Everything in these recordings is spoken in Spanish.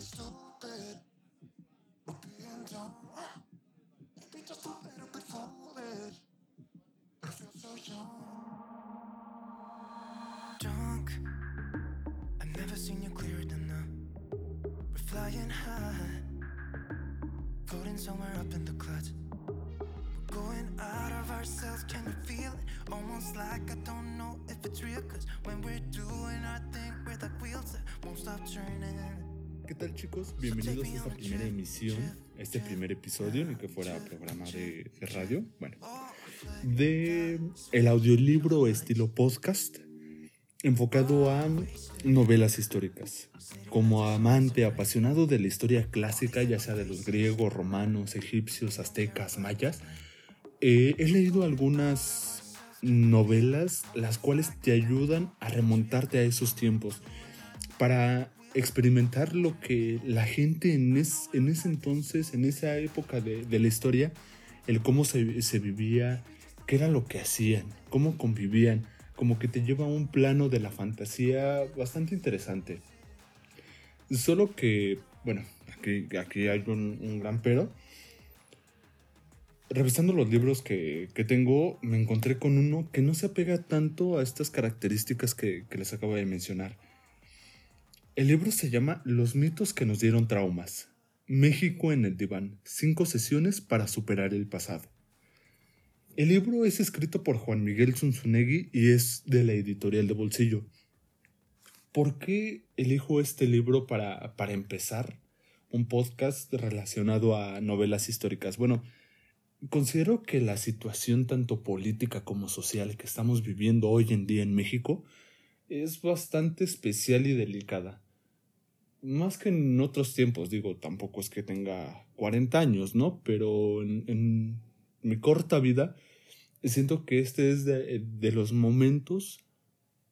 stupid. We're being dumb. Maybe just a little bit foolish. I feel so young. Drunk. I've never seen you clearer than now. We're flying high. Floating somewhere up in the clouds. We're going out of ourselves. Can you feel it? Almost like I don't know if it's real. Cause when we're doing our thing, we're like wheels that won't stop turning. ¿Qué tal chicos? Bienvenidos a esta primera emisión, este primer episodio, ni que fuera programa de, de radio, bueno, de el audiolibro estilo podcast enfocado a novelas históricas. Como amante apasionado de la historia clásica, ya sea de los griegos, romanos, egipcios, aztecas, mayas, eh, he leído algunas novelas las cuales te ayudan a remontarte a esos tiempos para experimentar lo que la gente en, en ese entonces, en esa época de, de la historia, el cómo se, se, vivía, qué era lo que hacían, cómo convivían, como que te lleva a un plano de la fantasía bastante interesante. Solo que, bueno, aquí, aquí hay un, un gran pero. Revisando los libros que, que, tengo, me encontré con uno que no se apega tanto a estas características que, que les acabo de mencionar. El libro se llama Los mitos que nos dieron traumas. México en el diván. Cinco sesiones para superar el pasado. El libro es escrito por Juan Miguel Zunzunegui y es de la editorial de Bolsillo. ¿Por qué elijo este libro para, para empezar un podcast relacionado a novelas históricas? Bueno, considero que la situación tanto política como social que estamos viviendo hoy en día en México es bastante especial y delicada. Más que en otros tiempos, digo, tampoco es que tenga 40 años, ¿no? Pero en, mi corta vida, siento que este es de, de los momentos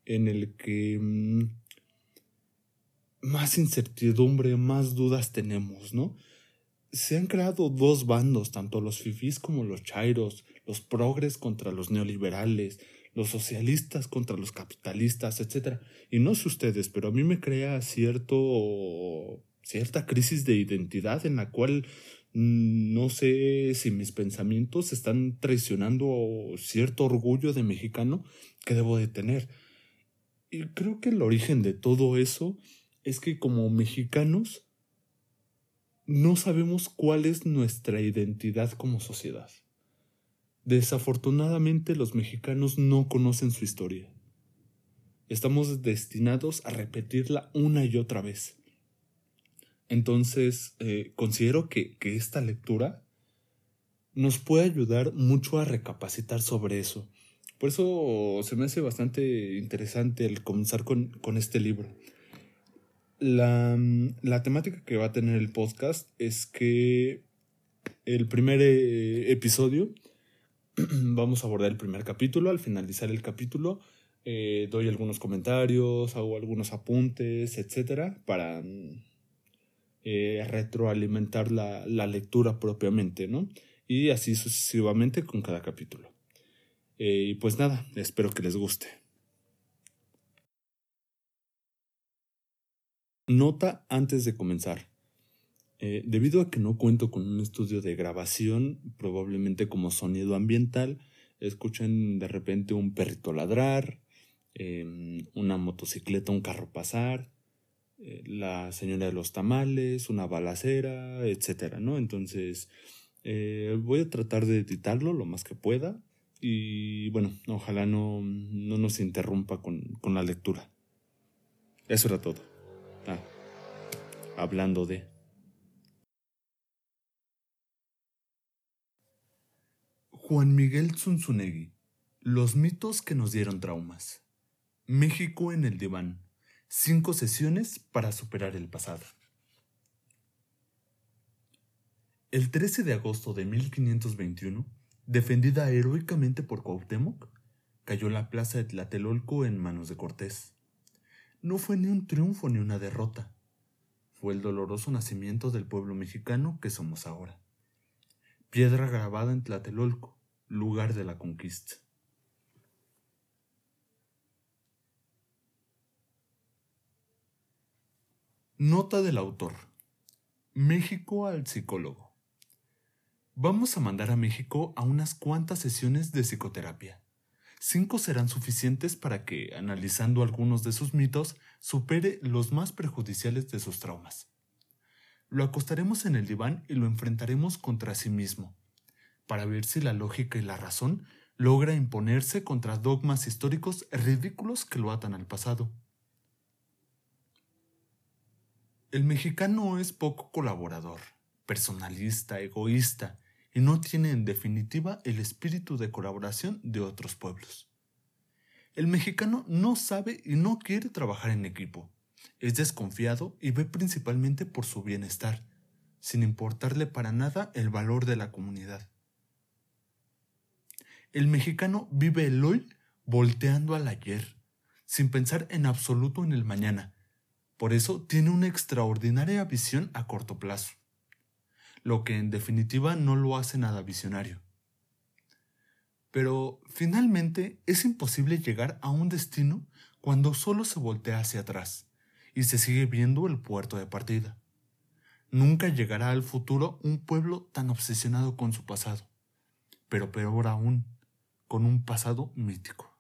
en el que mmm, más incertidumbre, más dudas tenemos, ¿no? Se han creado dos bandos, tanto los fifís como los chairos, los progres contra los neoliberales, los socialistas contra los capitalistas, etc. Y no sé ustedes, pero a mí me crea cierto cierta crisis de identidad en la cual no sé si mis pensamientos están traicionando cierto orgullo de mexicano que debo de tener. Y creo que el origen de todo eso es que como mexicanos no sabemos cuál es nuestra identidad como sociedad. Desafortunadamente los mexicanos no conocen su historia. Estamos destinados a repetirla una y otra vez. Entonces, eh, considero que, que, esta lectura nos puede ayudar mucho a recapacitar sobre eso. Por eso se me hace bastante interesante el comenzar con, con este libro. La, la, temática que va a tener el podcast es que el primer eh, episodio vamos a abordar el primer capítulo. Al finalizar el capítulo, eh, doy algunos comentarios, hago algunos apuntes, etcétera, para eh, retroalimentar la, la, lectura propiamente, ¿no? Y así sucesivamente con cada capítulo. Eh, y pues nada, espero que les guste. Nota antes de comenzar. Eh, debido a que no cuento con un estudio de grabación, probablemente como sonido ambiental, escuchen de repente un perrito ladrar, eh, una motocicleta, un carro pasar, eh, la señora de los tamales, una balacera, etcétera, ¿no? Entonces, eh, voy a tratar de editarlo lo más que pueda y bueno, ojalá no, no nos interrumpa con, con la lectura. Eso era todo. Ah, hablando de... Juan Miguel Zunzunegui. Los mitos que nos dieron traumas. México en el diván. Cinco sesiones para superar el pasado. El 13 de agosto de 1521, defendida heroicamente por Cuauhtémoc, cayó la plaza de Tlatelolco en manos de Cortés. No fue ni un triunfo ni una derrota. Fue el doloroso nacimiento del pueblo mexicano que somos ahora. Piedra grabada en Tlatelolco, lugar de la conquista. Nota del autor. México al psicólogo. Vamos a mandar a México a unas cuantas sesiones de psicoterapia. Cinco serán suficientes para que, analizando algunos de sus mitos, supere los más perjudiciales de sus traumas. Lo acostaremos en el diván y lo enfrentaremos contra sí mismo, para ver si la lógica y la razón logra imponerse contra dogmas históricos ridículos que lo atan al pasado. El mexicano es poco colaborador, personalista, egoísta, y no tiene en definitiva el espíritu de colaboración de otros pueblos. El mexicano no sabe y no quiere trabajar en equipo. Es desconfiado y ve principalmente por su bienestar, sin importarle para nada el valor de la comunidad. El mexicano vive el hoy volteando al ayer, sin pensar en absoluto en el mañana, por eso tiene una extraordinaria visión a corto plazo, lo que en definitiva no lo hace nada visionario. Pero finalmente es imposible llegar a un destino cuando solo se voltea hacia atrás y se sigue viendo el puerto de partida. Nunca llegará al futuro un pueblo tan obsesionado con su pasado, pero peor aún, con un pasado mítico.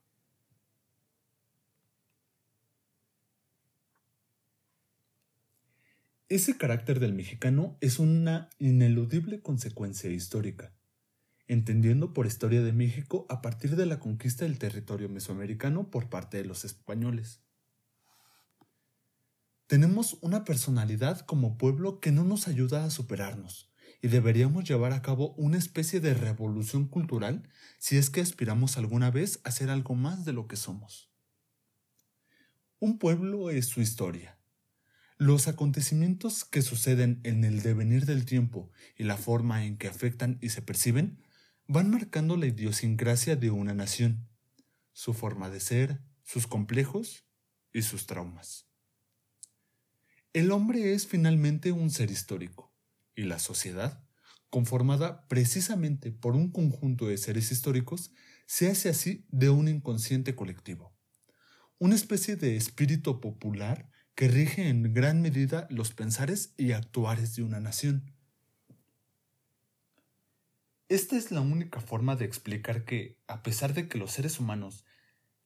Ese carácter del mexicano es una ineludible consecuencia histórica, entendiendo por historia de México a partir de la conquista del territorio mesoamericano por parte de los españoles. Tenemos una personalidad como pueblo que no nos ayuda a superarnos, y deberíamos llevar a cabo una especie de revolución cultural si es que aspiramos alguna vez a ser algo más de lo que somos. Un pueblo es su historia, los acontecimientos que suceden en el devenir del tiempo y la forma en que afectan y se perciben van marcando la idiosincrasia de una nación, su forma de ser, sus complejos y sus traumas. El hombre es finalmente un ser histórico, y la sociedad, conformada precisamente por un conjunto de seres históricos, se hace así de un inconsciente colectivo, una especie de espíritu popular que rige en gran medida los pensares y actuares de una nación. Esta es la única forma de explicar que, a pesar de que los seres humanos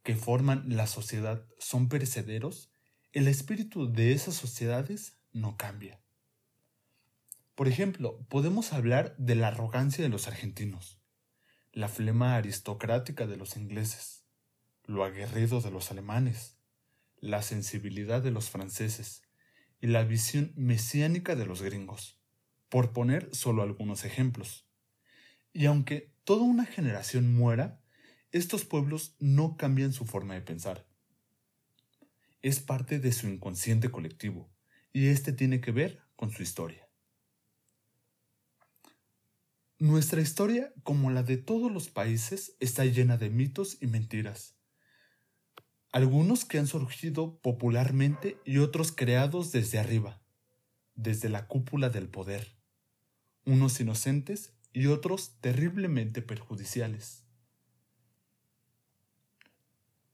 que forman la sociedad son perecederos, el espíritu de esas sociedades no cambia. Por ejemplo, podemos hablar de la arrogancia de los argentinos, la flema aristocrática de los ingleses, lo aguerrido de los alemanes, la sensibilidad de los franceses y la visión mesiánica de los gringos, por poner solo algunos ejemplos. Y aunque toda una generación muera, estos pueblos no cambian su forma de pensar. Es parte de su inconsciente colectivo, y este tiene que ver con su historia. Nuestra historia, como la de todos los países, está llena de mitos y mentiras algunos que han surgido popularmente y otros creados desde arriba, desde la cúpula del poder, unos inocentes y otros terriblemente perjudiciales.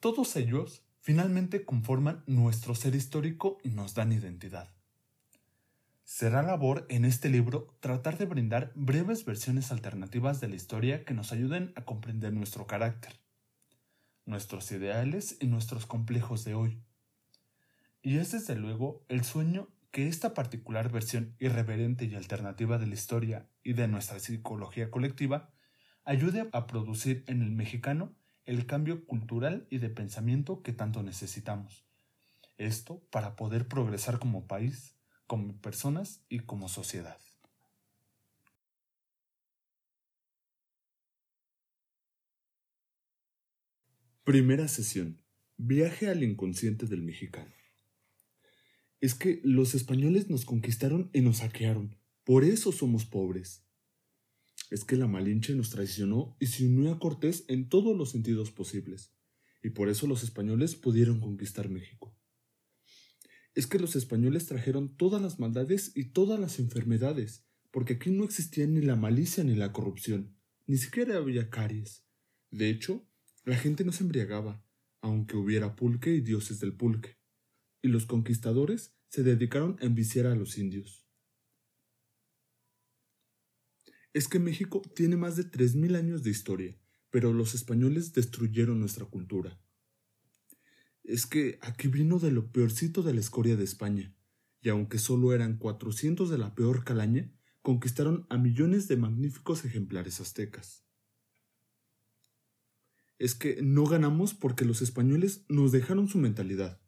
Todos ellos finalmente conforman nuestro ser histórico y nos dan identidad. Será labor en este libro tratar de brindar breves versiones alternativas de la historia que nos ayuden a comprender nuestro carácter, nuestros ideales y nuestros complejos de hoy. Y es desde luego el sueño que esta particular versión irreverente y alternativa de la historia y de nuestra psicología colectiva ayude a producir en el mexicano el cambio cultural y de pensamiento que tanto necesitamos. Esto para poder progresar como país, como personas y como sociedad. Primera sesión. Viaje al inconsciente del mexicano. Es que los españoles nos conquistaron y nos saquearon. Por eso somos pobres. Es que la Malinche nos traicionó y se unió a Cortés en todos los sentidos posibles. Y por eso los españoles pudieron conquistar México. Es que los españoles trajeron todas las maldades y todas las enfermedades, porque aquí no existía ni la malicia ni la corrupción, ni siquiera había caries. De hecho, la gente no se embriagaba, aunque hubiera pulque y dioses del pulque, y los conquistadores se dedicaron a enviciar a los indios. Es que México tiene más de 3.000 años de historia, pero los españoles destruyeron nuestra cultura. Es que aquí vino de lo peorcito de la escoria de España, y aunque solo eran 400 de la peor calaña, conquistaron a millones de magníficos ejemplares aztecas. Es que no ganamos porque los españoles nos dejaron su mentalidad,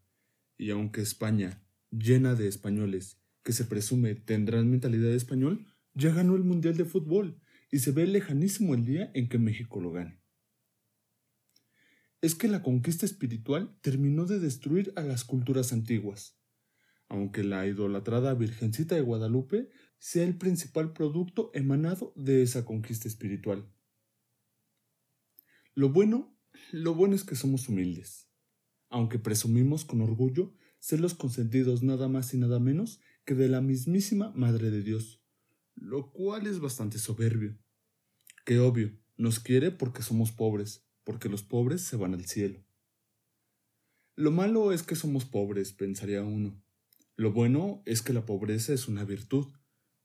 y aunque España, llena de españoles, que se presume tendrán mentalidad español, ya ganó el Mundial de Fútbol y se ve lejanísimo el día en que México lo gane. Es que la conquista espiritual terminó de destruir a las culturas antiguas, aunque la idolatrada Virgencita de Guadalupe sea el principal producto emanado de esa conquista espiritual. Lo bueno, lo bueno es que somos humildes, aunque presumimos con orgullo ser los consentidos nada más y nada menos que de la mismísima Madre de Dios, lo cual es bastante soberbio. Que obvio, nos quiere porque somos pobres, porque los pobres se van al cielo. Lo malo es que somos pobres, pensaría uno. Lo bueno es que la pobreza es una virtud,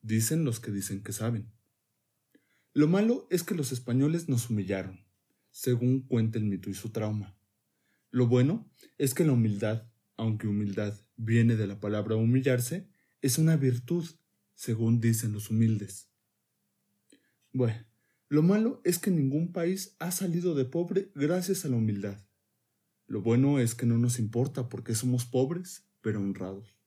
dicen los que dicen que saben. Lo malo es que los españoles nos humillaron, según cuenta el mito y su trauma. Lo bueno es que la humildad, aunque humildad viene de la palabra humillarse, es una virtud según dicen los humildes. Bueno, lo malo es que ningún país ha salido de pobre gracias a la humildad. Lo bueno es que no nos importa porque somos pobres, pero honrados.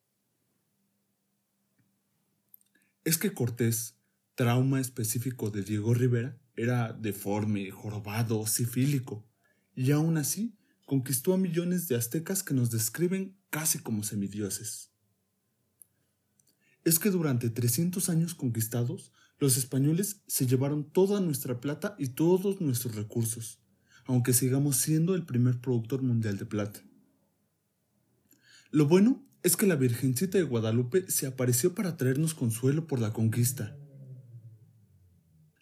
Es que Cortés, trauma específico de Diego Rivera, era deforme, jorobado, sifílico, y aún así conquistó a millones de aztecas que nos describen casi como semidioses es que durante 300 años conquistados, los españoles se llevaron toda nuestra plata y todos nuestros recursos, aunque sigamos siendo el primer productor mundial de plata. Lo bueno es que la Virgencita de Guadalupe se apareció para traernos consuelo por la conquista.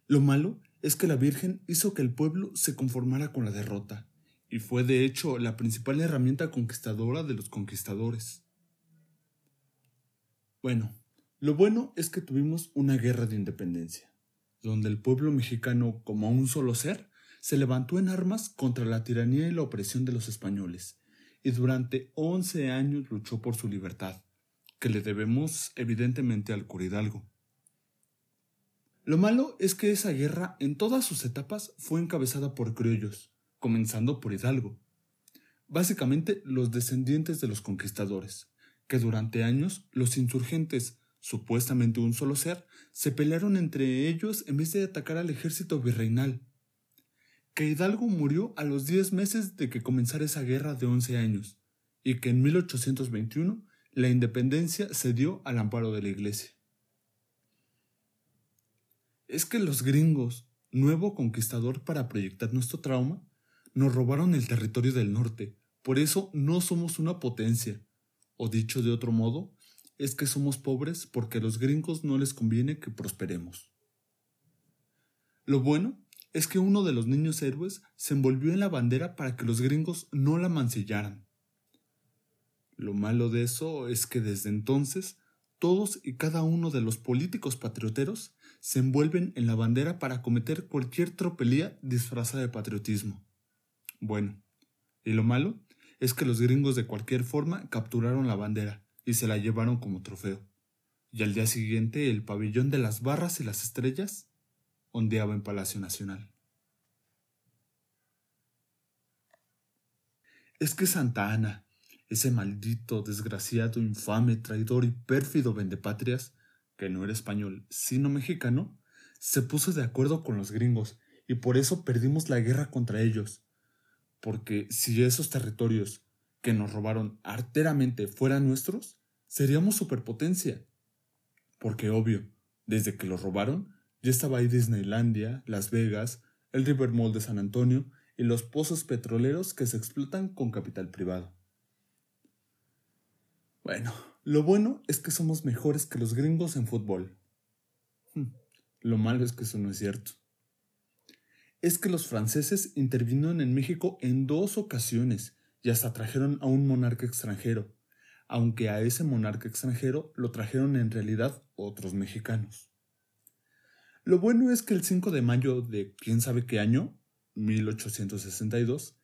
Lo malo es que la Virgen hizo que el pueblo se conformara con la derrota, y fue de hecho la principal herramienta conquistadora de los conquistadores. Bueno, lo bueno es que tuvimos una guerra de independencia, donde el pueblo mexicano, como un solo ser, se levantó en armas contra la tiranía y la opresión de los españoles, y durante once años luchó por su libertad, que le debemos evidentemente al cura Hidalgo. Lo malo es que esa guerra en todas sus etapas fue encabezada por criollos, comenzando por Hidalgo, básicamente los descendientes de los conquistadores, que durante años los insurgentes supuestamente un solo ser, se pelearon entre ellos en vez de atacar al ejército virreinal. Que Hidalgo murió a los diez meses de que comenzara esa guerra de once años, y que en 1821 la independencia se dio al amparo de la Iglesia. Es que los gringos, nuevo conquistador para proyectar nuestro trauma, nos robaron el territorio del norte, por eso no somos una potencia, o dicho de otro modo, es que somos pobres porque a los gringos no les conviene que prosperemos. Lo bueno es que uno de los niños héroes se envolvió en la bandera para que los gringos no la mancillaran. Lo malo de eso es que desde entonces todos y cada uno de los políticos patrioteros se envuelven en la bandera para cometer cualquier tropelía disfrazada de patriotismo. Bueno, y lo malo es que los gringos de cualquier forma capturaron la bandera, y se la llevaron como trofeo. Y al día siguiente el pabellón de las barras y las estrellas ondeaba en Palacio Nacional. Es que Santa Ana, ese maldito, desgraciado, infame, traidor y pérfido vendepatrias, que no era español, sino mexicano, se puso de acuerdo con los gringos y por eso perdimos la guerra contra ellos. Porque si esos territorios que nos robaron arteramente fueran nuestros, seríamos superpotencia. Porque obvio, desde que los robaron, ya estaba ahí Disneylandia, Las Vegas, el River Mall de San Antonio y los pozos petroleros que se explotan con capital privado. Bueno, lo bueno es que somos mejores que los gringos en fútbol. Hmm, lo malo es que eso no es cierto. Es que los franceses intervinieron en México en dos ocasiones y hasta trajeron a un monarca extranjero, aunque a ese monarca extranjero lo trajeron en realidad otros mexicanos. Lo bueno es que el 5 de mayo de quién sabe qué año, 1862,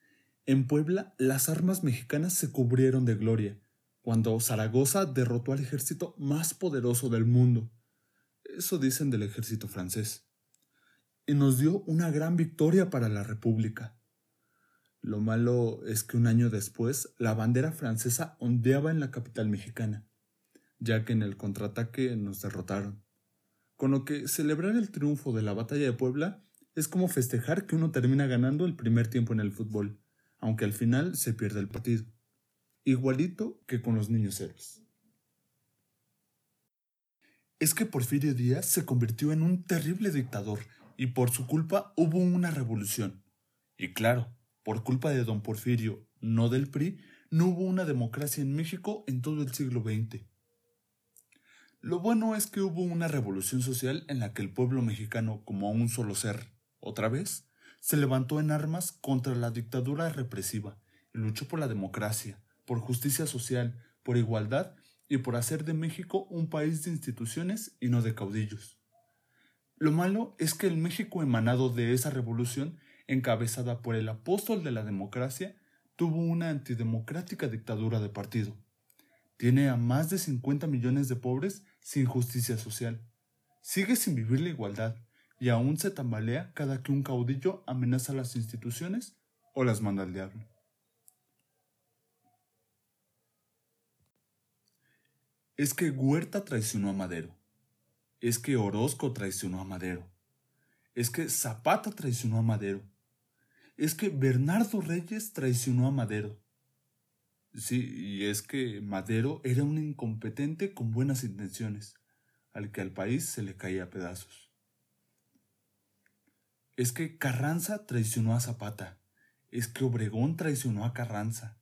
en Puebla las armas mexicanas se cubrieron de gloria, cuando Zaragoza derrotó al ejército más poderoso del mundo. Eso dicen del ejército francés. Y nos dio una gran victoria para la República. Lo malo es que un año después la bandera francesa ondeaba en la capital mexicana, ya que en el contraataque nos derrotaron. Con lo que celebrar el triunfo de la batalla de Puebla es como festejar que uno termina ganando el primer tiempo en el fútbol, aunque al final se pierde el partido. Igualito que con los niños héroes. Es que Porfirio Díaz se convirtió en un terrible dictador y por su culpa hubo una revolución. Y claro, por culpa de don Porfirio, no del PRI, no hubo una democracia en México en todo el siglo XX. Lo bueno es que hubo una revolución social en la que el pueblo mexicano, como un solo ser, otra vez, se levantó en armas contra la dictadura represiva y luchó por la democracia, por justicia social, por igualdad y por hacer de México un país de instituciones y no de caudillos. Lo malo es que el México emanado de esa revolución, encabezada por el apóstol de la democracia, tuvo una antidemocrática dictadura de partido. Tiene a más de 50 millones de pobres sin justicia social. Sigue sin vivir la igualdad y aún se tambalea cada que un caudillo amenaza las instituciones o las manda al diablo. Es que Huerta traicionó a Madero. Es que Orozco traicionó a Madero. Es que Zapata traicionó a Madero. Es que Bernardo Reyes traicionó a Madero. Sí, y es que Madero era un incompetente con buenas intenciones, al que al país se le caía pedazos. Es que Carranza traicionó a Zapata. Es que Obregón traicionó a Carranza.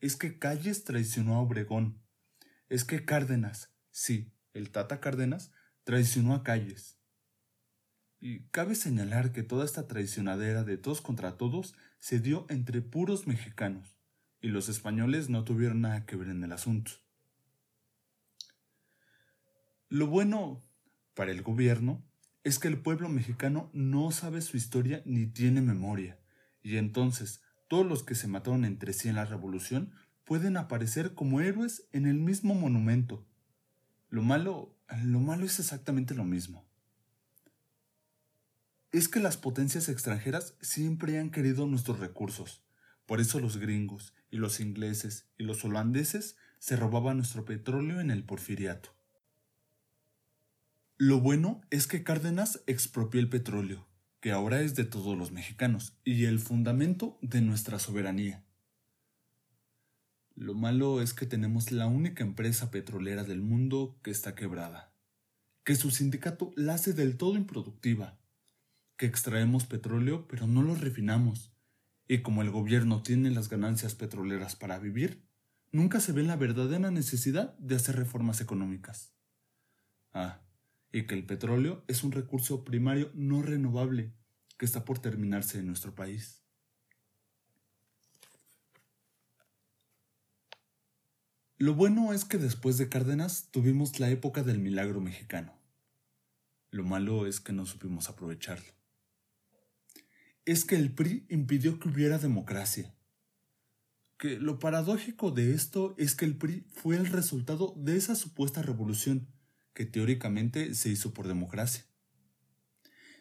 Es que Calles traicionó a Obregón. Es que Cárdenas, sí, el Tata Cárdenas, traicionó a Calles. Y cabe señalar que toda esta traicionadera de todos contra todos se dio entre puros mexicanos y los españoles no tuvieron nada que ver en el asunto. Lo bueno para el gobierno es que el pueblo mexicano no sabe su historia ni tiene memoria, y entonces todos los que se mataron entre sí en la revolución pueden aparecer como héroes en el mismo monumento. Lo malo, lo malo es exactamente lo mismo. Es que las potencias extranjeras siempre han querido nuestros recursos. Por eso los gringos, y los ingleses y los holandeses se robaban nuestro petróleo en el porfiriato. Lo bueno es que Cárdenas expropió el petróleo, que ahora es de todos los mexicanos y el fundamento de nuestra soberanía. Lo malo es que tenemos la única empresa petrolera del mundo que está quebrada, que su sindicato la hace del todo improductiva, que extraemos petróleo pero no lo refinamos, y como el gobierno tiene las ganancias petroleras para vivir, nunca se ve la verdadera necesidad de hacer reformas económicas. Ah, y que el petróleo es un recurso primario no renovable que está por terminarse en nuestro país. Lo bueno es que después de Cárdenas tuvimos la época del milagro mexicano. Lo malo es que no supimos aprovecharlo es que el PRI impidió que hubiera democracia. Que lo paradójico de esto es que el PRI fue el resultado de esa supuesta revolución, que teóricamente se hizo por democracia.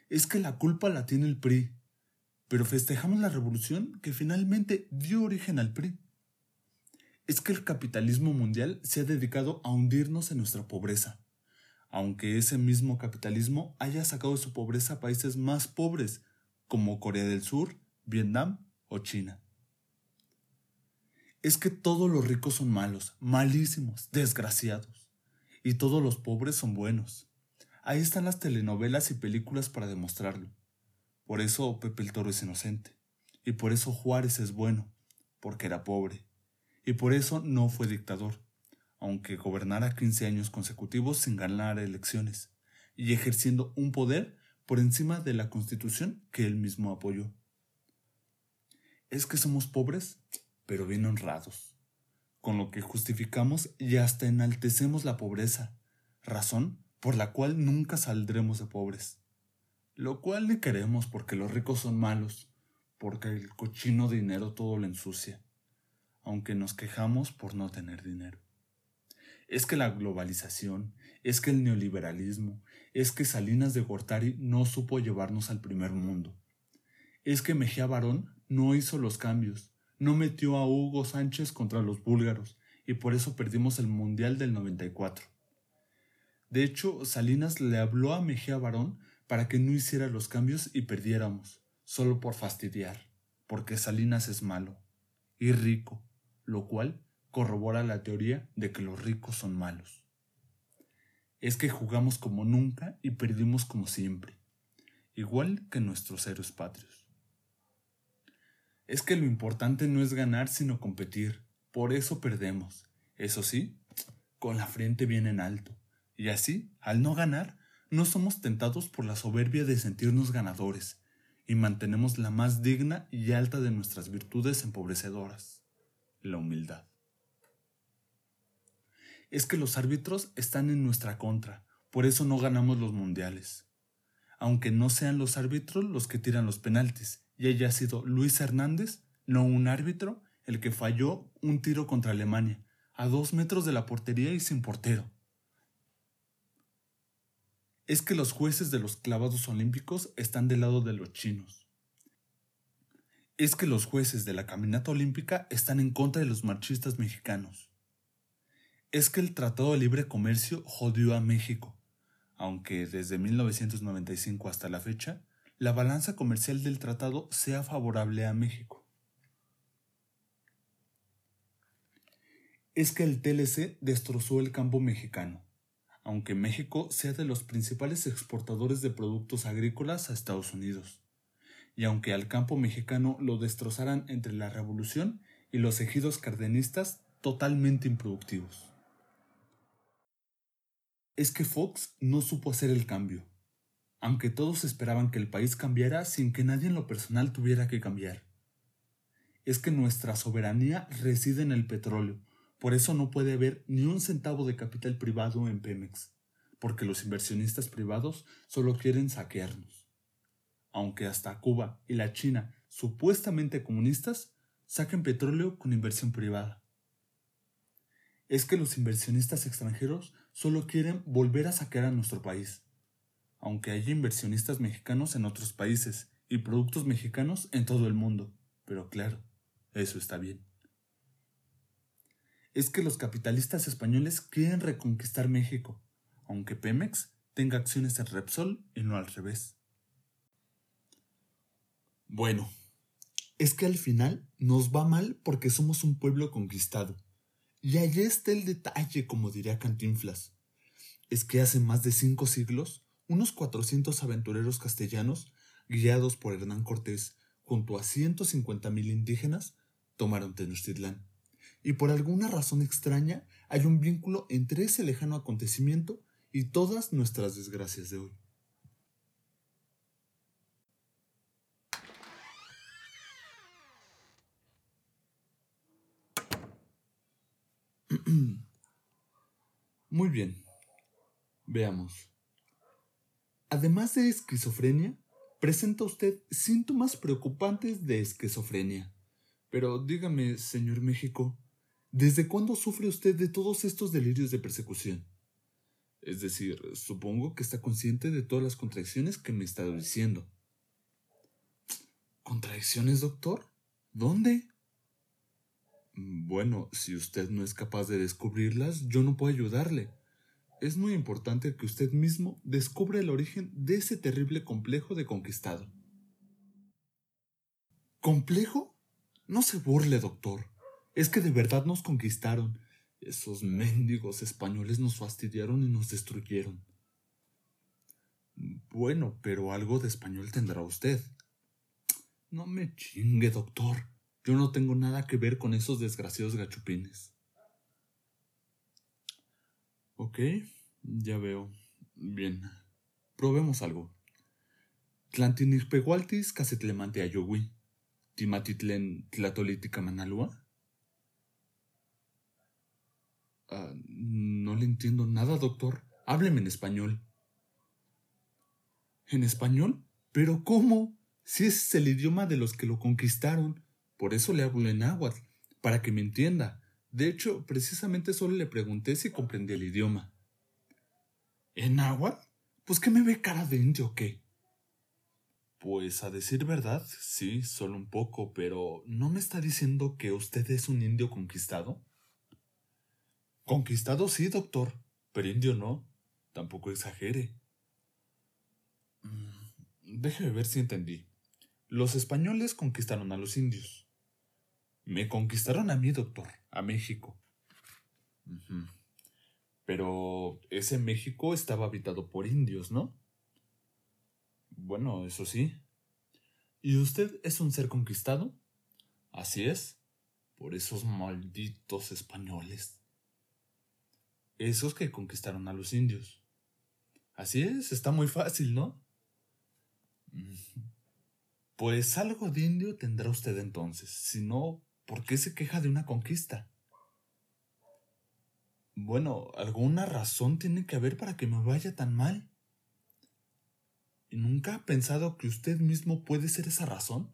Es que la culpa la tiene el PRI, pero festejamos la revolución que finalmente dio origen al PRI. Es que el capitalismo mundial se ha dedicado a hundirnos en nuestra pobreza, aunque ese mismo capitalismo haya sacado de su pobreza a países más pobres como Corea del Sur, Vietnam o China. Es que todos los ricos son malos, malísimos, desgraciados, y todos los pobres son buenos. Ahí están las telenovelas y películas para demostrarlo. Por eso Pepe el Toro es inocente, y por eso Juárez es bueno, porque era pobre, y por eso no fue dictador, aunque gobernara 15 años consecutivos sin ganar elecciones, y ejerciendo un poder por encima de la constitución que él mismo apoyó. Es que somos pobres, pero bien honrados, con lo que justificamos y hasta enaltecemos la pobreza, razón por la cual nunca saldremos de pobres. Lo cual ni queremos porque los ricos son malos, porque el cochino dinero todo lo ensucia, aunque nos quejamos por no tener dinero. Es que la globalización, es que el neoliberalismo, es que Salinas de Gortari no supo llevarnos al primer mundo. Es que Mejía Barón no hizo los cambios, no metió a Hugo Sánchez contra los búlgaros, y por eso perdimos el Mundial del 94. De hecho, Salinas le habló a Mejía Barón para que no hiciera los cambios y perdiéramos, solo por fastidiar, porque Salinas es malo y rico, lo cual corrobora la teoría de que los ricos son malos. Es que jugamos como nunca y perdimos como siempre, igual que nuestros héroes patrios. Es que lo importante no es ganar sino competir, por eso perdemos, eso sí, con la frente bien en alto, y así, al no ganar, no somos tentados por la soberbia de sentirnos ganadores, y mantenemos la más digna y alta de nuestras virtudes empobrecedoras, la humildad es que los árbitros están en nuestra contra, por eso no ganamos los mundiales. Aunque no sean los árbitros los que tiran los penaltis, y haya sido Luis Hernández, no un árbitro, el que falló un tiro contra Alemania, a dos metros de la portería y sin portero. Es que los jueces de los clavados olímpicos están del lado de los chinos. Es que los jueces de la caminata olímpica están en contra de los marchistas mexicanos es que el Tratado de Libre Comercio jodió a México, aunque desde 1995 hasta la fecha, la balanza comercial del tratado sea favorable a México. Es que el TLC destrozó el campo mexicano, aunque México sea de los principales exportadores de productos agrícolas a Estados Unidos, y aunque al campo mexicano lo destrozaran entre la revolución y los ejidos cardenistas totalmente improductivos es que Fox no supo hacer el cambio, aunque todos esperaban que el país cambiara sin que nadie en lo personal tuviera que cambiar. Es que nuestra soberanía reside en el petróleo, por eso no puede haber ni un centavo de capital privado en Pemex, porque los inversionistas privados solo quieren saquearnos. Aunque hasta Cuba y la China, supuestamente comunistas, saquen petróleo con inversión privada. Es que los inversionistas extranjeros solo quieren volver a saquear a nuestro país. Aunque haya inversionistas mexicanos en otros países y productos mexicanos en todo el mundo. Pero claro, eso está bien. Es que los capitalistas españoles quieren reconquistar México, aunque Pemex tenga acciones en Repsol y no al revés. Bueno, es que al final nos va mal porque somos un pueblo conquistado y allí está el detalle, como diría Cantinflas. Es que hace más de cinco siglos, unos cuatrocientos aventureros castellanos, guiados por Hernán Cortés, junto a ciento cincuenta mil indígenas, tomaron Tenochtitlán. Y por alguna razón extraña hay un vínculo entre ese lejano acontecimiento y todas nuestras desgracias de hoy. Muy bien. Veamos. Además de esquizofrenia, presenta usted síntomas preocupantes de esquizofrenia. Pero dígame, señor México, ¿desde cuándo sufre usted de todos estos delirios de persecución? Es decir, supongo que está consciente de todas las contradicciones que me está diciendo. ¿Contradicciones, doctor? ¿Dónde? Bueno, si usted no es capaz de descubrirlas, yo no puedo ayudarle. Es muy importante que usted mismo descubra el origen de ese terrible complejo de conquistado. ¿Complejo? No se burle, doctor. Es que de verdad nos conquistaron. Esos mendigos españoles nos fastidiaron y nos destruyeron. Bueno, pero algo de español tendrá usted. No me chingue, doctor. Yo no tengo nada que ver con esos desgraciados gachupines. Ok, ya veo. Bien. Probemos algo. Tlantinirpehualtis casetlemante ayogui. Timatitlen tlatolítica. Ah, no le entiendo nada, doctor. Hábleme en español. ¿En español? Pero ¿cómo? Si ese es el idioma de los que lo conquistaron. Por eso le hablo en náhuatl, para que me entienda. De hecho, precisamente solo le pregunté si comprendía el idioma. ¿En náhuatl? Pues que me ve cara de indio o qué. Pues a decir verdad, sí, solo un poco, pero ¿no me está diciendo que usted es un indio conquistado? Conquistado sí, doctor, pero indio no. Tampoco exagere. Mm, déjeme ver si entendí. Los españoles conquistaron a los indios. Me conquistaron a mí, doctor, a México. Pero ese México estaba habitado por indios, ¿no? Bueno, eso sí. ¿Y usted es un ser conquistado? Así es, por esos malditos españoles. Esos que conquistaron a los indios. Así es, está muy fácil, ¿no? Pues algo de indio tendrá usted entonces. Si no, ¿por qué se queja de una conquista? Bueno, alguna razón tiene que haber para que me vaya tan mal. ¿Y nunca ha pensado que usted mismo puede ser esa razón?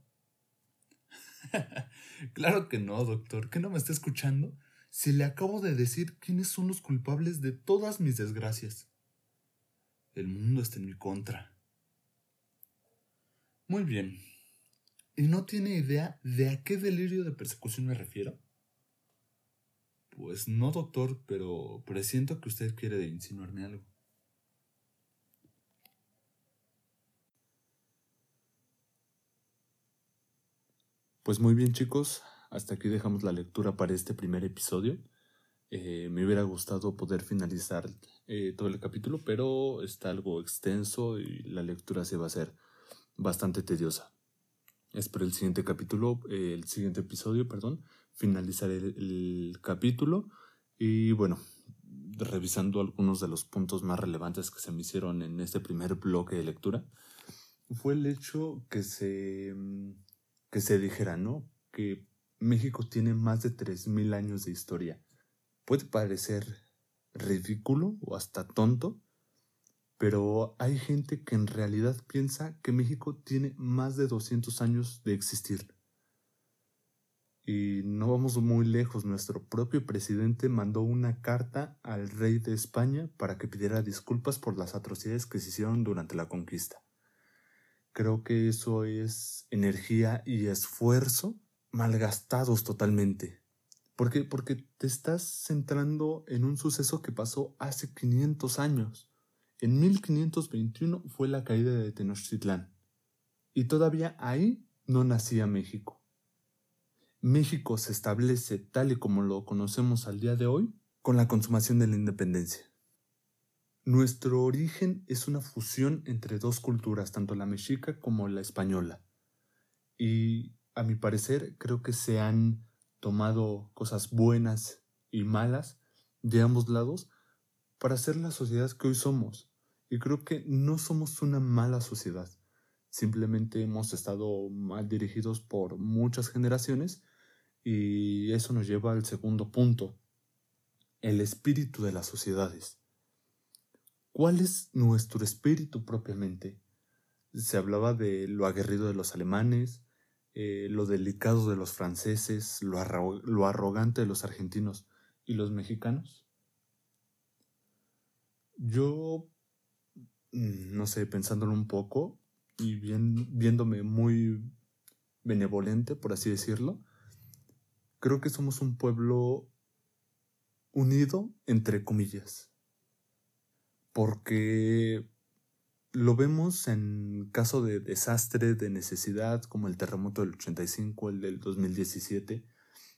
claro que no, doctor, que no me está escuchando. Si le acabo de decir quiénes son los culpables de todas mis desgracias. El mundo está en mi contra. Muy bien. ¿Y no tiene idea de a qué delirio de persecución me refiero? Pues no, doctor, pero presiento que usted quiere insinuarme algo. Pues muy bien chicos, hasta aquí dejamos la lectura para este primer episodio. Eh, me hubiera gustado poder finalizar eh, todo el capítulo, pero está algo extenso y la lectura se va a hacer bastante tediosa. Espero el siguiente capítulo, eh, el siguiente episodio, perdón, finalizar el, capítulo y bueno, revisando algunos de los puntos más relevantes que se me hicieron en este primer bloque de lectura, fue el hecho que se, que se dijera, ¿no? Que México tiene más de 3.000 años de historia. Puede parecer ridículo o hasta tonto, pero hay gente que en realidad piensa que México tiene más de 200 años de existir. Y no vamos muy lejos, nuestro propio presidente mandó una carta al rey de España para que pidiera disculpas por las atrocidades que se hicieron durante la conquista. Creo que eso es energía y esfuerzo malgastados totalmente. ¿Por qué? Porque te estás centrando en un suceso que pasó hace 500 años. En 1521 fue la caída de Tenochtitlán. Y todavía ahí no nacía México. México se establece tal y como lo conocemos al día de hoy con la consumación de la independencia. Nuestro origen es una fusión entre dos culturas, tanto la mexica como la española. Y a mi parecer creo que se han tomado cosas buenas y malas de ambos lados para ser la sociedad que hoy somos. Y creo que no somos una mala sociedad. Simplemente hemos estado mal dirigidos por muchas generaciones y eso nos lleva al segundo punto, el espíritu de las sociedades. ¿Cuál es nuestro espíritu propiamente? Se hablaba de lo aguerrido de los alemanes, eh, lo delicado de los franceses, lo, lo arrogante de los argentinos y los mexicanos. Yo, no sé, pensándolo un poco y viéndome muy benevolente, por así decirlo, creo que somos un pueblo unido, entre comillas. Porque lo vemos en caso de desastre, de necesidad, como el terremoto del 85, el del 2017,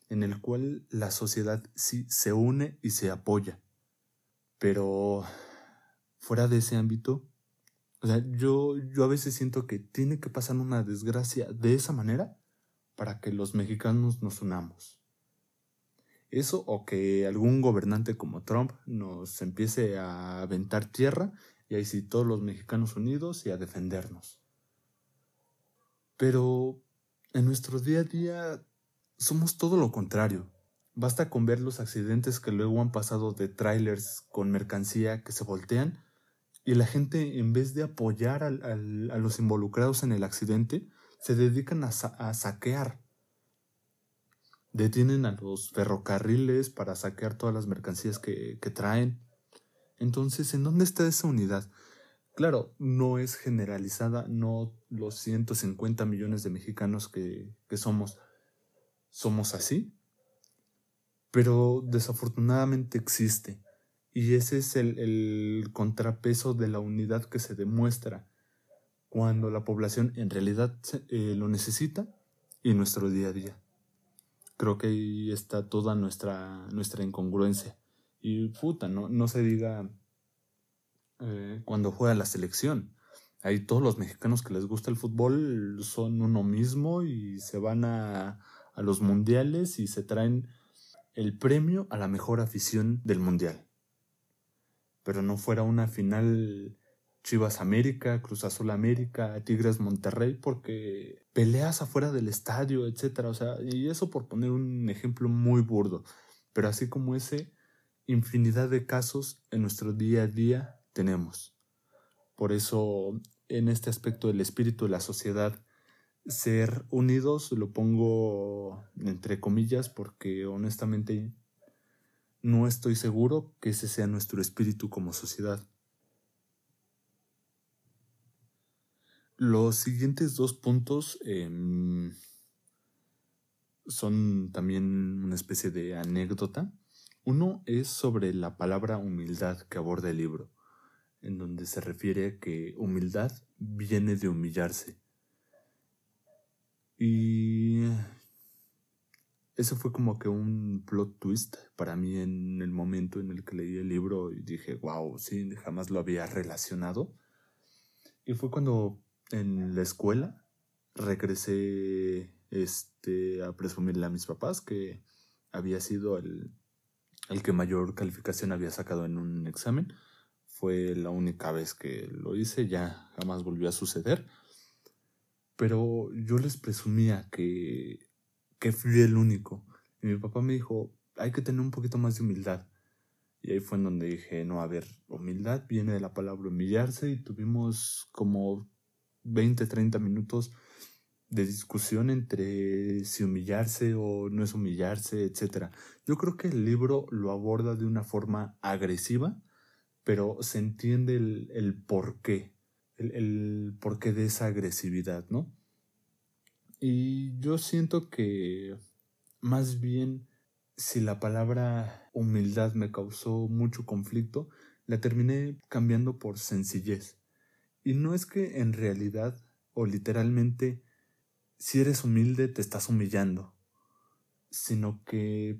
en el cual la sociedad sí se une y se apoya. Pero fuera de ese ámbito, o sea, yo, yo a veces siento que tiene que pasar una desgracia de esa manera para que los mexicanos nos unamos. Eso o que algún gobernante como Trump nos empiece a aventar tierra y ahí sí todos los mexicanos unidos y a defendernos. Pero en nuestro día a día somos todo lo contrario. Basta con ver los accidentes que luego han pasado de trailers con mercancía que se voltean Y la gente, en vez de apoyar a los involucrados en el accidente, se dedican a, saquear. Detienen a los ferrocarriles para saquear todas las mercancías que, traen. Entonces, ¿en dónde está esa unidad? Claro, no es generalizada, no los 150 millones de mexicanos que, que somos, somos así, pero desafortunadamente existe. Y ese es el, contrapeso de la unidad que se demuestra cuando la población en realidad eh, lo necesita y nuestro día a día. Creo que ahí está toda nuestra, nuestra incongruencia. Y puta, no, no se diga eh, cuando juega la selección. Ahí todos los mexicanos que les gusta el fútbol son uno mismo y se van a, a los mundiales y se traen el premio a la mejor afición del mundial pero no fuera una final Chivas América, Cruz Azul América, Tigres Monterrey, porque peleas afuera del estadio, etcétera, o sea, y eso por poner un ejemplo muy burdo, pero así como ese, infinidad de casos en nuestro día a día tenemos. Por eso, en este aspecto del espíritu de la sociedad, ser unidos lo pongo entre comillas porque honestamente no estoy seguro que ese sea nuestro espíritu como sociedad. Los siguientes dos puntos em, son también una especie de anécdota. Uno es sobre la palabra humildad que aborda el libro, en donde se refiere a que humildad viene de humillarse. Y ese fue como que un plot twist para mí en el momento en el que leí el libro y dije, wow, sí, jamás lo había relacionado. Y fue cuando en la escuela regresé este, a presumirle a mis papás que había sido el, el que mayor calificación había sacado en un examen. Fue la única vez que lo hice, ya jamás volvió a suceder. Pero yo les presumía que que fui el único. Y mi papá me dijo, hay que tener un poquito más de humildad. Y ahí fue en donde dije, no, a ver, humildad viene de la palabra humillarse y tuvimos como 20, 30 minutos de discusión entre si humillarse o no es humillarse, etc. Yo creo que el libro lo aborda de una forma agresiva, pero se entiende el, el porqué, el, el porqué de esa agresividad, ¿no? Y yo siento que más bien si la palabra humildad me causó mucho conflicto, la terminé cambiando por sencillez. Y no es que en realidad o literalmente si eres humilde te estás humillando, sino que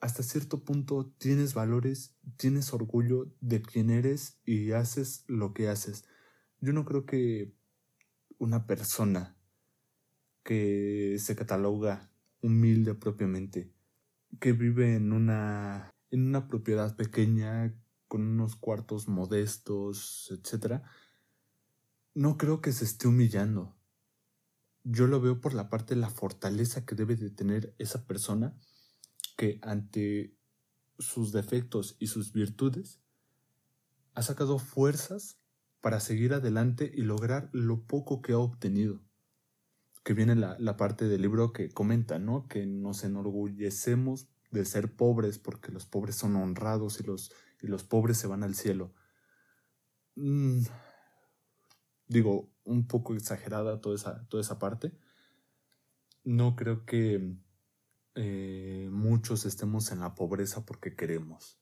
hasta cierto punto tienes valores, tienes orgullo de quién eres y haces lo que haces. Yo no creo que una persona que se cataloga humilde propiamente, que vive en una, en una propiedad pequeña, con unos cuartos modestos, etc., no creo que se esté humillando. Yo lo veo por la parte de la fortaleza que debe de tener esa persona que ante sus defectos y sus virtudes ha sacado fuerzas para seguir adelante y lograr lo poco que ha obtenido que viene la, la, parte del libro que comenta, ¿no? Que nos enorgullecemos de ser pobres porque los pobres son honrados y los, y los pobres se van al cielo. Mm, digo, un poco exagerada toda esa, toda esa parte. No creo que eh, muchos estemos en la pobreza porque queremos.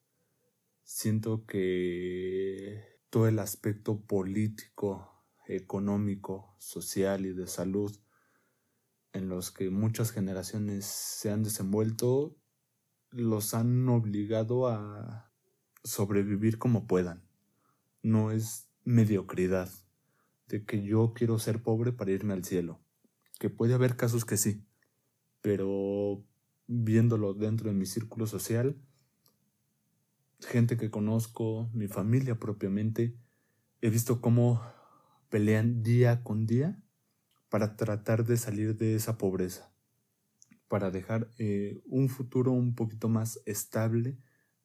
Siento que todo el aspecto político, económico, social y de salud en los que muchas generaciones se han desenvuelto los han obligado a sobrevivir como puedan. No es mediocridad de que yo quiero ser pobre para irme al cielo. Que puede haber casos que sí, pero viéndolo dentro de mi círculo social, gente que conozco, mi familia propiamente, he visto cómo pelean día con día para tratar de salir de esa pobreza, para dejar eh, un futuro un poquito más estable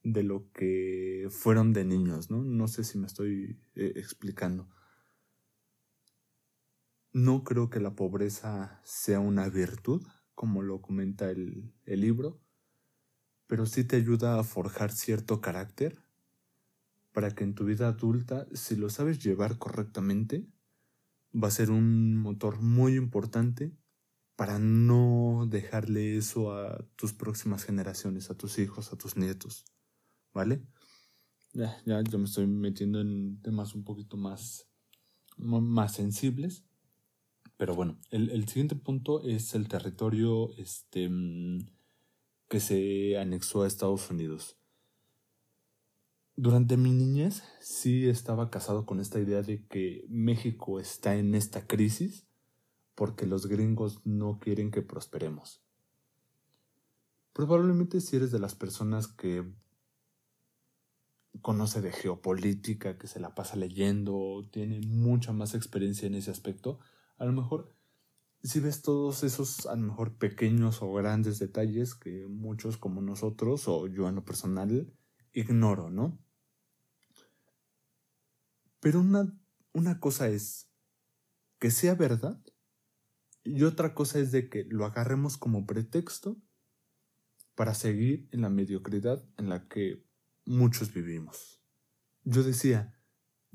de lo que fueron de niños, ¿no? No sé si me estoy eh, explicando. No creo que la pobreza sea una virtud, como lo comenta el, el libro, pero sí te ayuda a forjar cierto carácter para que en tu vida adulta, si lo sabes llevar correctamente, va a ser un motor muy importante para no dejarle eso a tus próximas generaciones, a tus hijos, a tus nietos. ¿Vale? Ya, ya, me estoy metiendo en temas un poquito más, más sensibles. Pero bueno, el, el siguiente punto es el territorio este, mm, que se anexó a Estados Unidos. Durante mi niñez sí estaba casado con esta idea de que México está en esta crisis porque los gringos no quieren que prosperemos. Probablemente si eres de las personas que conoce de geopolítica, que se la pasa leyendo, tiene mucha más experiencia en ese aspecto, a lo mejor si ves todos esos a lo mejor pequeños o grandes detalles que muchos como nosotros o yo en lo personal ignoro, ¿no? Pero una, una cosa es que sea verdad y otra cosa es de que lo agarremos como pretexto para seguir en la mediocridad en la que muchos vivimos. Yo decía,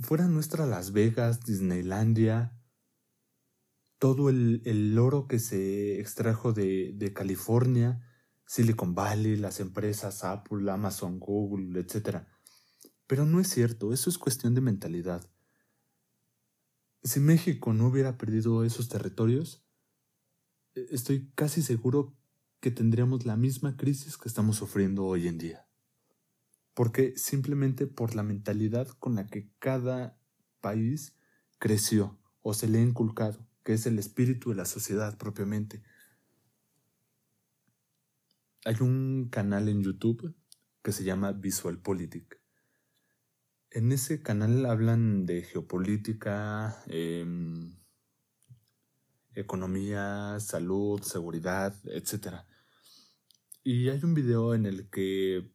fuera nuestra Las Vegas, Disneylandia, todo el, el oro que se extrajo de, de California, Silicon Valley, las empresas Apple, Amazon, Google, etc. Pero no es cierto, eso es cuestión de mentalidad. Si México no hubiera perdido esos territorios, e-, estoy casi seguro que tendríamos la misma crisis que estamos sufriendo hoy en día. Porque simplemente por la mentalidad con la que cada país creció o se le ha inculcado, que es el espíritu de la sociedad propiamente. Hay un canal en YouTube que se llama Visual Politic en ese canal hablan de geopolítica, em, economía, salud, seguridad, etc. Y hay un video en el que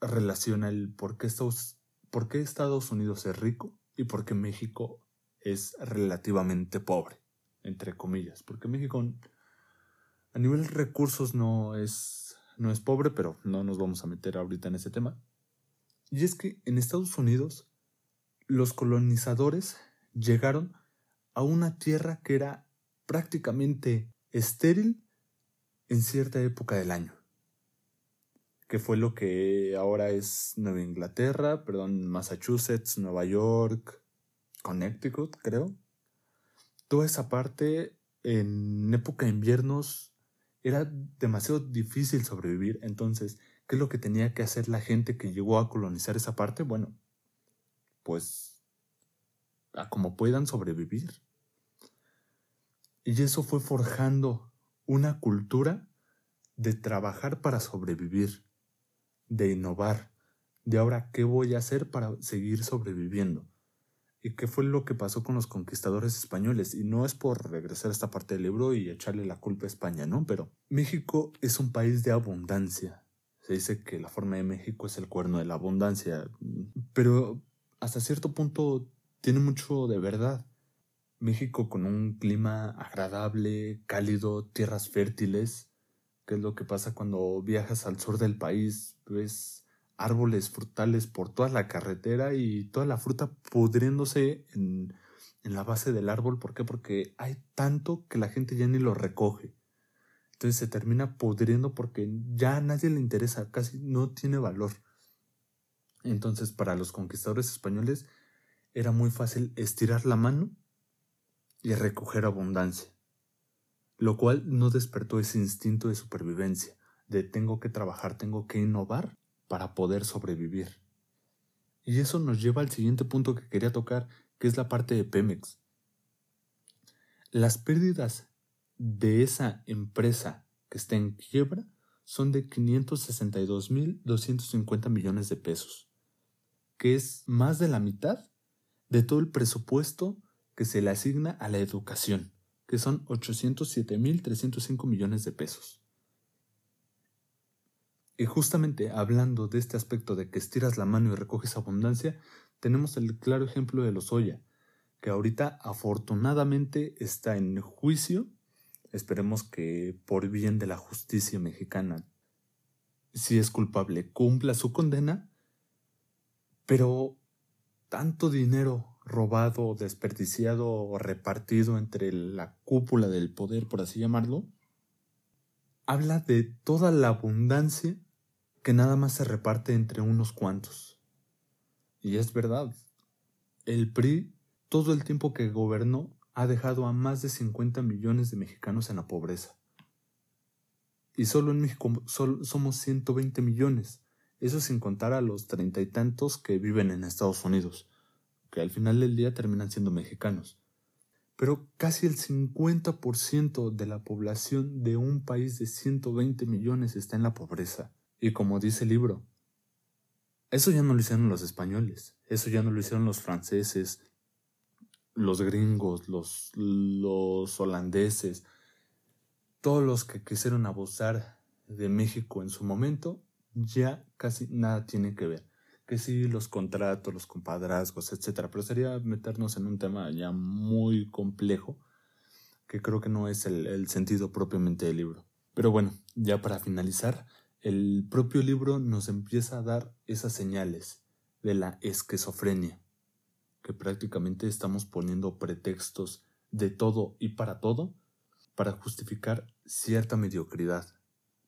relaciona el por qué, Estados, por qué Estados Unidos es rico y por qué México es relativamente pobre, entre comillas. Porque México a nivel recursos no es, no es pobre, pero no nos vamos a meter ahorita en ese tema. Y es que en Estados Unidos los colonizadores llegaron a una tierra que era prácticamente estéril en cierta época del año, que fue lo que ahora es Nueva Inglaterra, perdón, Massachusetts, Nueva York, Connecticut, creo. Toda esa parte en época de inviernos era demasiado difícil sobrevivir, entonces ¿Qué es lo que tenía que hacer la gente que llegó a colonizar esa parte? Bueno, pues a como puedan sobrevivir. Y eso fue forjando una cultura de trabajar para sobrevivir, de innovar, de ahora qué voy a hacer para seguir sobreviviendo. ¿Y qué fue lo que pasó con los conquistadores españoles? Y no es por regresar a esta parte del libro y echarle la culpa a España, ¿no? Pero México es un país de abundancia, se dice que la forma de México es el cuerno de la abundancia, pero hasta cierto punto tiene mucho de verdad. México con un clima agradable, cálido, tierras fértiles, que es lo que pasa cuando viajas al sur del país, ves árboles frutales por toda la carretera y toda la fruta pudriéndose en, en la base del árbol. ¿Por qué? Porque hay tanto que la gente ya ni lo recoge. Entonces se termina pudriendo porque ya a nadie le interesa, casi no tiene valor. Entonces para los conquistadores españoles era muy fácil estirar la mano y recoger abundancia, lo cual no despertó ese instinto de supervivencia, de tengo que trabajar, tengo que innovar para poder sobrevivir. Y eso nos lleva al siguiente punto que quería tocar, que es la parte de Pemex. Las pérdidas de esa empresa que está en quiebra son de 562.250 millones de pesos, que es más de la mitad de todo el presupuesto que se le asigna a la educación, que son 807.305 millones de pesos. Y justamente hablando de este aspecto de que estiras la mano y recoges abundancia, tenemos el claro ejemplo de los Oya, que ahorita afortunadamente está en juicio. Esperemos que por bien de la justicia mexicana, si es culpable, cumpla su condena. Pero tanto dinero robado, desperdiciado o repartido entre la cúpula del poder, por así llamarlo, habla de toda la abundancia que nada más se reparte entre unos cuantos. Y es verdad, el PRI todo el tiempo que gobernó ha dejado a más de 50 millones de mexicanos en la pobreza. Y solo en México somos 120 millones, eso sin contar a los treinta y tantos que viven en Estados Unidos, que al final del día terminan siendo mexicanos. Pero casi el 50% de la población de un país de 120 millones está en la pobreza. Y como dice el libro, eso ya no lo hicieron los españoles, eso ya no lo hicieron los franceses, los gringos, los, los holandeses, todos los que quisieron abusar de México en su momento, ya casi nada tiene que ver. Que sí, los contratos, los compadrazgos, etcétera. Pero sería meternos en un tema ya muy complejo, que creo que no es el, el sentido propiamente del libro. Pero bueno, ya para finalizar, el propio libro nos empieza a dar esas señales de la esquizofrenia que prácticamente estamos poniendo pretextos de todo y para todo para justificar cierta mediocridad,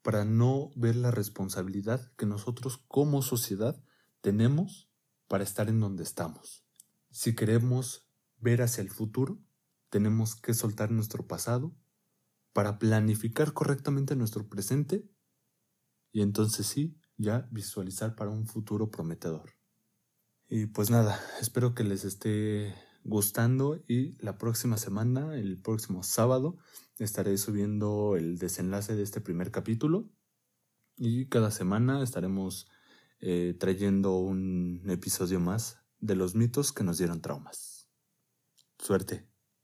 para no ver la responsabilidad que nosotros como sociedad tenemos para estar en donde estamos. Si queremos ver hacia el futuro, tenemos que soltar nuestro pasado para planificar correctamente nuestro presente y entonces sí, ya visualizar para un futuro prometedor. Y pues nada, espero que les esté gustando y la próxima semana, el próximo sábado, estaré subiendo el desenlace de este primer capítulo y cada semana estaremos eh, trayendo un episodio más de los mitos que nos dieron traumas. Suerte.